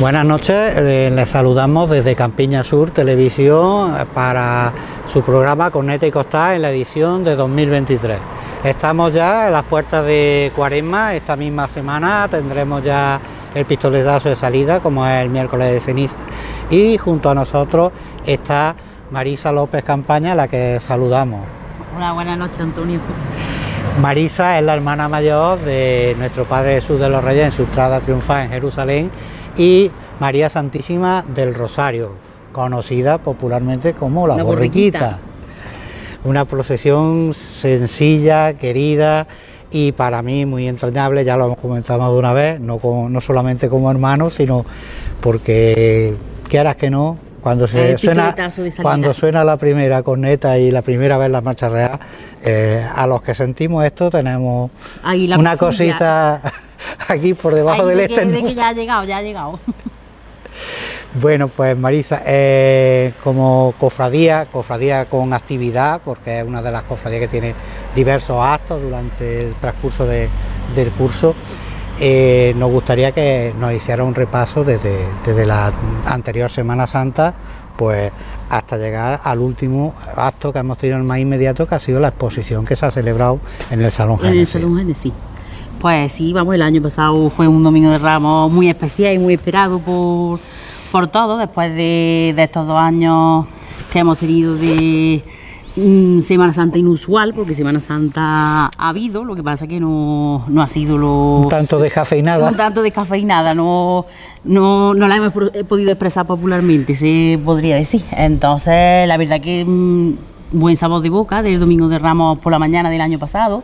Buenas noches, eh, les saludamos desde Campiña Sur Televisión para su programa Corneta y Costa en la edición de 2023. Estamos ya en las puertas de Cuaresma, esta misma semana tendremos ya el pistoletazo de salida como es el miércoles de ceniza y junto a nosotros está Marisa López Campaña, la que saludamos. Hola, buenas noches Antonio. Marisa es la hermana mayor de nuestro Padre Jesús de los Reyes en su entrada triunfal en Jerusalén y María Santísima del Rosario, conocida popularmente como la, borriquita. Una procesión sencilla, querida y para mí muy entrañable, ya lo hemos comentado más de una vez, no, no solamente como hermanos, sino porque quieras que no, cuando se suena cuando suena la primera corneta y la primera vez la marcha real, eh, a los que sentimos esto tenemos una cosita aquí por debajo del este. que ya ha llegado, ya ha llegado. Bueno, pues Marisa, eh, como cofradía, cofradía con actividad, porque es una de las cofradías que tiene diversos actos durante el transcurso del curso, eh, nos gustaría que nos hiciera un repaso desde, desde la anterior Semana Santa, pues hasta llegar al último acto que hemos tenido el más inmediato, que ha sido la exposición que se ha celebrado en el Salón Génesis. En el Salón Génesis. Pues sí, vamos, el año pasado fue un domingo de Ramos muy especial y muy esperado por, por todos, después de, estos dos años que hemos tenido de mm, Semana Santa inusual, porque Semana Santa ha habido, lo que pasa que no, no ha sido lo... Un tanto de nada. Un tanto de nada, no, no, no la hemos podido expresar popularmente, se podría decir. Entonces, la verdad que mm, buen sabor de boca del Domingo de Ramos por la mañana del año pasado,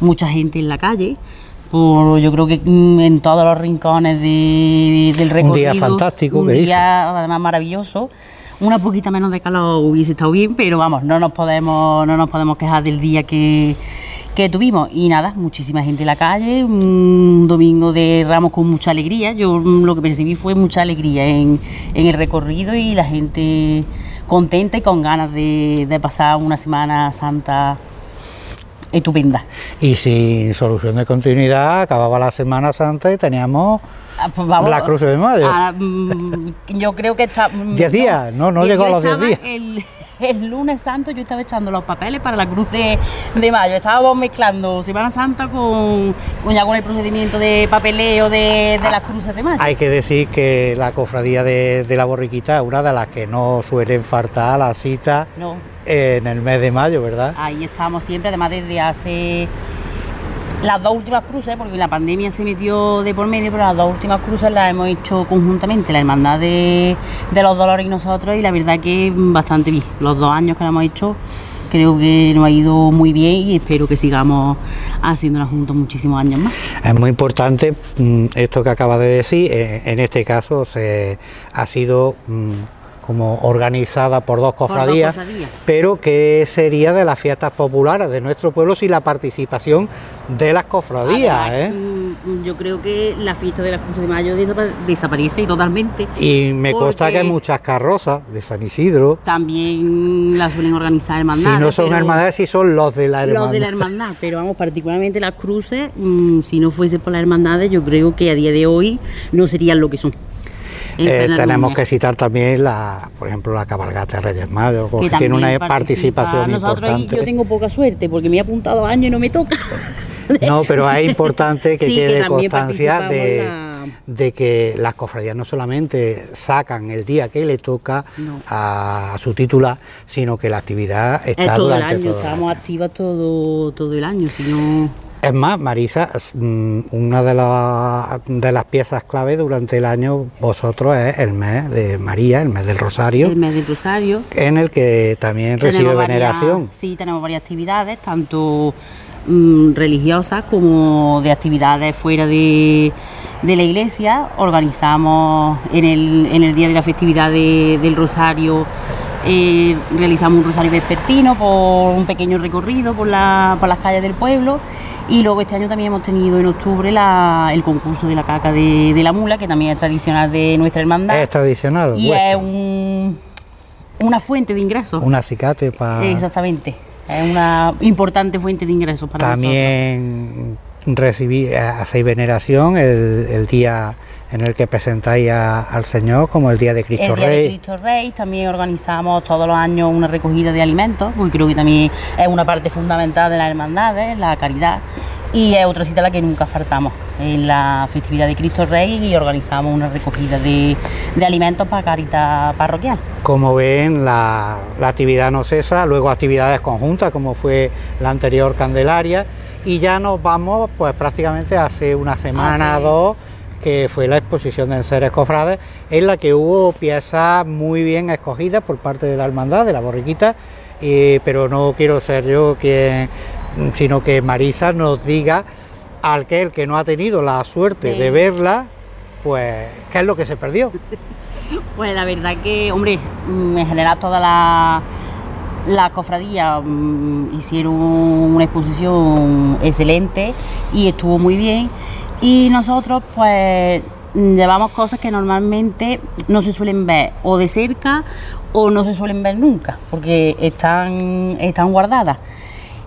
mucha gente en la calle yo creo que mm, en todos los rincones del recorrido. Un día fantástico, un día además maravilloso. Una poquita menos de calor hubiese estado bien, pero vamos, no nos podemos, no nos podemos quejar del día que, que tuvimos. Y nada, muchísima gente en la calle, un domingo de Ramos con mucha alegría. Yo mm, lo que percibí fue mucha alegría en, en el recorrido y la gente contenta y con ganas de, de pasar una Semana Santa estupenda. Y sin solución de continuidad, acababa la Semana Santa y teníamos ah, pues la Cruz de Mayo. Ah, mm, yo creo que está... Mm, ¿Diez días? No, no llegó a los diez días. El, lunes santo yo estaba echando los papeles para la Cruz de, Mayo. Estábamos mezclando Semana Santa con, ya con el procedimiento de papeleo de, de las cruces de mayo. Hay que decir que la cofradía de, de la borriquita es una de las que no suelen faltar a la cita. No en el mes de mayo, ¿verdad? Ahí estamos siempre, además desde hace las dos últimas cruces, porque la pandemia se metió de por medio, pero las dos últimas cruces las hemos hecho conjuntamente, la Hermandad de, los Dolores y nosotros, y la verdad que bastante bien. Los dos años que la hemos hecho creo que nos ha ido muy bien y espero que sigamos haciéndola juntos muchísimos años más. Es muy importante mm, esto que acaba de decir, eh, en este caso se, ha sido... Como organizada por dos cofradías, pero que sería de las fiestas populares de nuestro pueblo sin la participación de las cofradías. ¿eh? Mm, yo creo que la fiesta de la Cruz de Mayo desaparece totalmente. Y me consta que hay muchas carrozas de San Isidro. También las suelen organizar hermandades. Si no son hermandades, si son los de la hermandad. Los de la hermandad, pero vamos, particularmente las cruces, mm, si no fuese por las hermandades, yo creo que a día de hoy no serían lo que son. Eh, tenemos que citar también, la, por ejemplo, la cabalgata de Reyes Magos, que, tiene una participación Nosotros, importante. Yo tengo poca suerte porque me he apuntado años y no me toca. No, pero es importante que quede constancia de, que las cofradías no solamente sacan el día que le toca a, su titular, sino que la actividad está todo durante el año. Estamos activas todo, todo el año, si no... Es más, Marisa, mm, una de, de, las piezas clave durante el año vosotros es el mes de María, el mes del Rosario. El mes del Rosario. En el que también recibe veneración. sí, tenemos varias actividades, tanto mm, religiosas como de actividades fuera de, la iglesia. Organizamos en el, en el día de la festividad del Rosario eh, realizamos un rosario vespertino por un pequeño recorrido por, la, por las calles del pueblo y luego este año también hemos tenido en octubre el concurso de la caca de, la mula, que también es tradicional de nuestra hermandad. Es tradicional. Y es un, una fuente de ingresos. Un acicate para... Exactamente. Es una importante fuente de ingresos para También recibí, eh, hacéis veneración el, el día en el que presentáis al Señor como el Día de Cristo el Día De Cristo Rey también organizamos todos los años una recogida de alimentos, porque creo que también es una parte fundamental de las hermandades, la caridad. Y es otra cita a la que nunca faltamos, en la festividad de Cristo Rey y organizamos una recogida de, alimentos para caridad parroquial. Como ven, la, actividad no cesa, luego actividades conjuntas como fue la anterior Candelaria y ya nos vamos pues prácticamente hace una semana o dos que fue la exposición de enseres cofrades, en la que hubo piezas muy bien escogidas por parte de la hermandad, de la borriquita, pero no quiero ser yo quien, sino que Marisa nos diga al que el que no ha tenido la suerte de verla, pues, ¿qué es lo que se perdió? Pues la verdad que, hombre, en general toda la las cofradías mm, hicieron una exposición excelente y estuvo muy bien. Y nosotros pues llevamos cosas que normalmente no se suelen ver o de cerca o no se suelen ver nunca, porque están, están guardadas.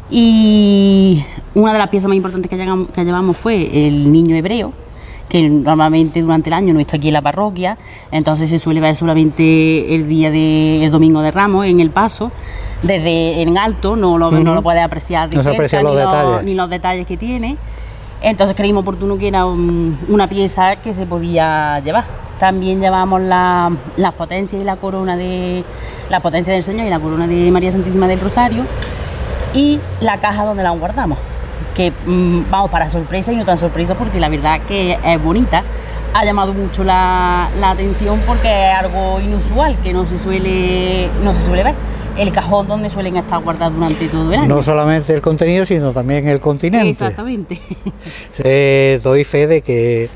Y una de las piezas más importantes que llevamos, fue el niño hebreo, que normalmente durante el año no está aquí en la parroquia, entonces se suele ver solamente el día del domingo de Ramos en el paso, desde en alto, no lo, no lo puedes apreciar de cerca, ni los detalles que tiene. Entonces creímos oportuno que era una pieza que se podía llevar. También llevamos las la potencias y la corona de la potencia del Señor y la corona de María Santísima del Rosario y la caja donde la guardamos. Que mm, vamos para sorpresa y no tan sorpresa porque la verdad que es bonita. Ha llamado mucho la, la atención porque es algo inusual que no se suele, no se suele ver el cajón donde suelen estar guardados durante todo el año. No solamente el contenido, sino también el continente. Exactamente. doy fe de que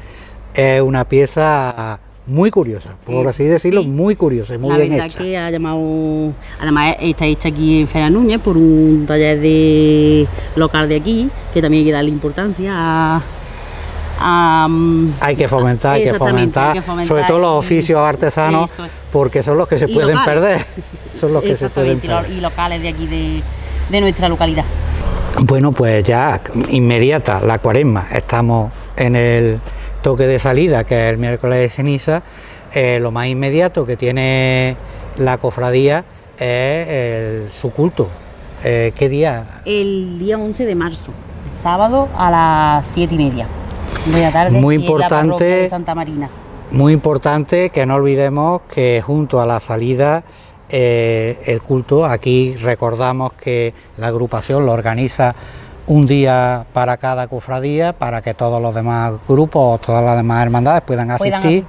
es una pieza muy curiosa, por así decirlo, muy curiosa muy bien hecha. que ha llamado, además está hecha aquí en Fera Núñez por un taller de local de aquí, que también hay que darle importancia a hay, que fomentar, hay que fomentar, sobre todo los oficios artesanos, porque son los que se pueden perder. Son los que se pueden perder. Y locales de aquí de, nuestra localidad. Bueno, pues ya inmediata la cuaresma, estamos en el toque de salida, que es el miércoles de ceniza. Eh, lo más inmediato que tiene la cofradía es su culto. Eh, ¿Qué día? El día 11 de marzo, sábado a las 7 y media muy importante, Santa Marina. Muy importante que no olvidemos que junto a la salida eh, el culto, aquí recordamos que la agrupación lo organiza un día para cada cofradía, para que todos los demás grupos, todas las demás hermandades puedan asistir.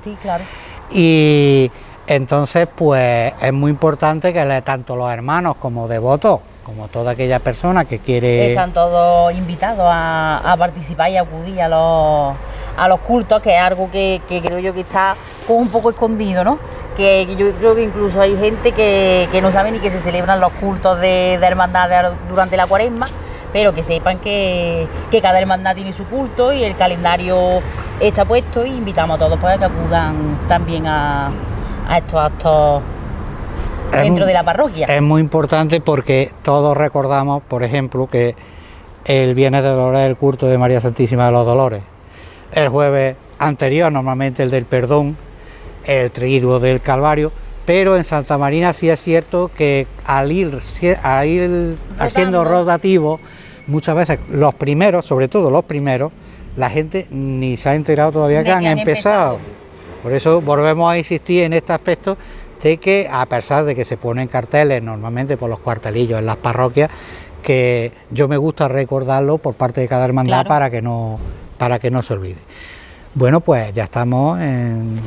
Y entonces, pues es muy importante que tanto los hermanos como devotos como toda aquella persona que quiere... Están todos invitados a, participar y acudir a los, a los cultos, que es algo que, creo yo que está un poco escondido, ¿no? Que yo creo que incluso hay gente que, no sabe ni que se celebran los cultos de, de hermandad durante la cuaresma, pero que sepan que, cada hermandad tiene su culto y el calendario está puesto y invitamos a todos para que acudan también a estos actos dentro de la parroquia. Es muy importante porque todos recordamos, por ejemplo, que el Viernes de Dolores es el culto de María Santísima de los Dolores. El jueves anterior, normalmente el del perdón, el triduo del Calvario, pero en Santa Marina sí es cierto que al ir, al ir siendo rotativo, muchas veces los primeros, sobre todo los primeros, la gente ni se ha enterado todavía que, han, empezado. Por eso volvemos a insistir en este aspecto de que a pesar de que se ponen carteles normalmente por los cuartelillos en las parroquias, que yo me gusta recordarlo por parte de cada hermandad para que no para que no se olvide. Bueno, pues ya estamos en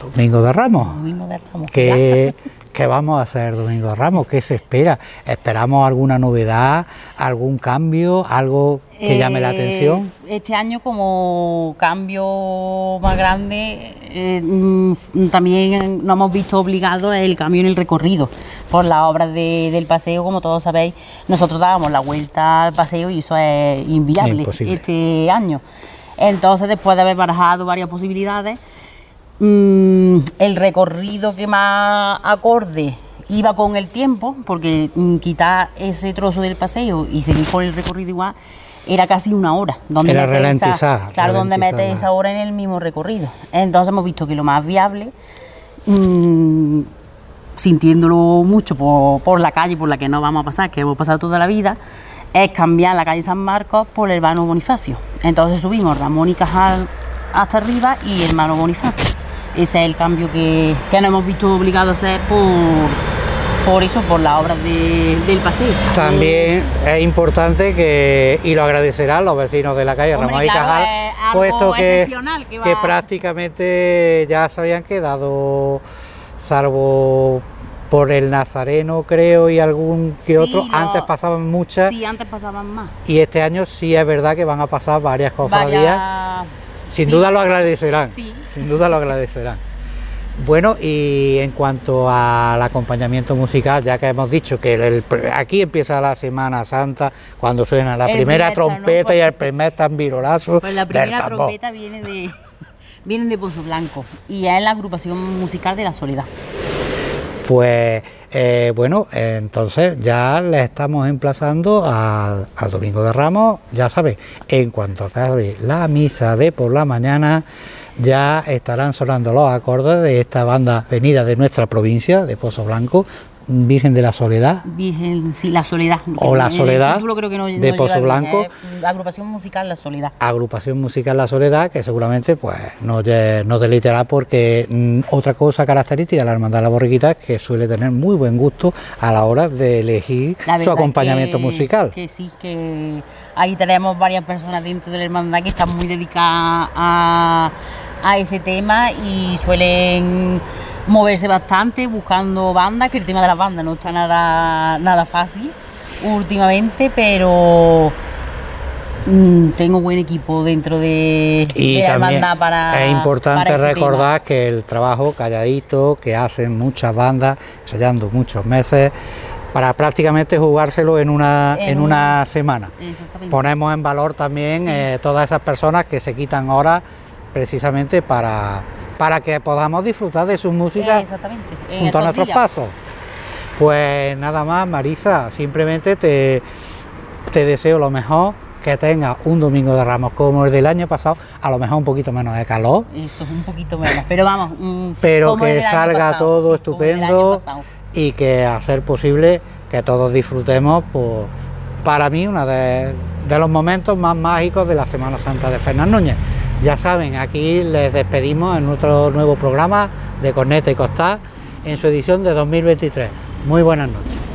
Domingo de Ramos. Domingo de Ramos. ¿Qué, ¿Qué vamos a hacer Domingo Ramos? ¿Qué se espera? ¿Esperamos alguna novedad, algún cambio, algo que llame la Eh, atención? Este año como cambio más grande, eh, mm, también nos hemos visto obligados el cambio en el recorrido. Por las obras de- del paseo, como todos sabéis, nosotros dábamos la vuelta al paseo y eso es inviable Imposible. este año. Entonces, después de haber barajado varias posibilidades, mm, el recorrido que más acorde iba con el tiempo, porque mm, quitar ese trozo del paseo y seguir con el recorrido igual era casi una hora. Donde Era ralentizar, claro, donde metes esa hora en el mismo recorrido. Entonces hemos visto que lo más viable, mm, sintiéndolo mucho por, por la calle por la que no vamos a pasar, que hemos pasado toda la vida, es cambiar la calle San Marcos por el Vano Bonifacio. Entonces subimos Ramón y Cajal hasta arriba y el Mano Bonifacio. Ese es el cambio que, que nos hemos visto obligados a hacer por, por eso, por las obras de- del paseo. También es importante que, y lo agradecerán los vecinos de la calle Hombre, Ramón y claro, Cajal, puesto que, que prácticamente ya se habían quedado, salvo por el Nazareno creo y algún que Sí, otro, antes pasaban muchas Sí, antes pasaban más. y este año sí es verdad que van a pasar varias cofradías. Vaya- Sin sí. duda lo agradecerán. Sí. Sin duda lo agradecerán. Bueno, y en cuanto al acompañamiento musical, ya que hemos dicho que el- el- aquí empieza la Semana Santa, cuando suena la El primera trompeta y Pues- el primer tambirolazo Pues la primera trompeta viene de, viene de Pozo Blanco y es la agrupación musical de la Soledad. Pues eh, bueno, entonces ya le estamos emplazando al, al Domingo de Ramos, ya sabéis, en cuanto acabe la misa de por la mañana, ya estarán sonando los acordes de esta banda venida de nuestra provincia, de Pozo Blanco, Virgen de la Soledad, Virgen, sí, la Soledad. O La Soledad título creo que no- de no Pozo Blanco. es agrupación musical La Soledad. agrupación musical La Soledad, que seguramente pues nos, nos deleitará porque mm, otra cosa característica de la Hermandad de la Borriquita es que suele tener muy buen gusto a la hora de elegir su acompañamiento que- musical. Que sí, que ahí tenemos varias personas dentro de la hermandad que están muy dedicadas a, a ese tema y suelen moverse bastante buscando bandas, que el tema de las bandas no está nada, nada fácil últimamente, pero mm, tengo buen equipo dentro de, Y de la hermandad para es importante para ese tema. recordar que el trabajo calladito que hacen muchas bandas, ensayando muchos meses, para prácticamente jugárselo en una, En en un- una semana. Ponemos en valor también Sí. eh, todas esas personas que se quitan horas precisamente para, para que podamos disfrutar de su música Exactamente. junto a nuestros días. pasos. Pues nada más, Marisa, simplemente te, te deseo lo mejor, que tengas un domingo de ramos como el del año pasado, a lo mejor un poquito menos de calor, Eso es un poquito menos, pero vamos. mm, pero como que salga pasado, todo sí, estupendo y que a ser posible que todos disfrutemos por, para mí uno de, de los momentos más mágicos de la Semana Santa de Fernán Núñez. Ya saben, aquí les despedimos en nuestro nuevo programa de Corneta y Costal en su edición de 2023. Muy buenas noches.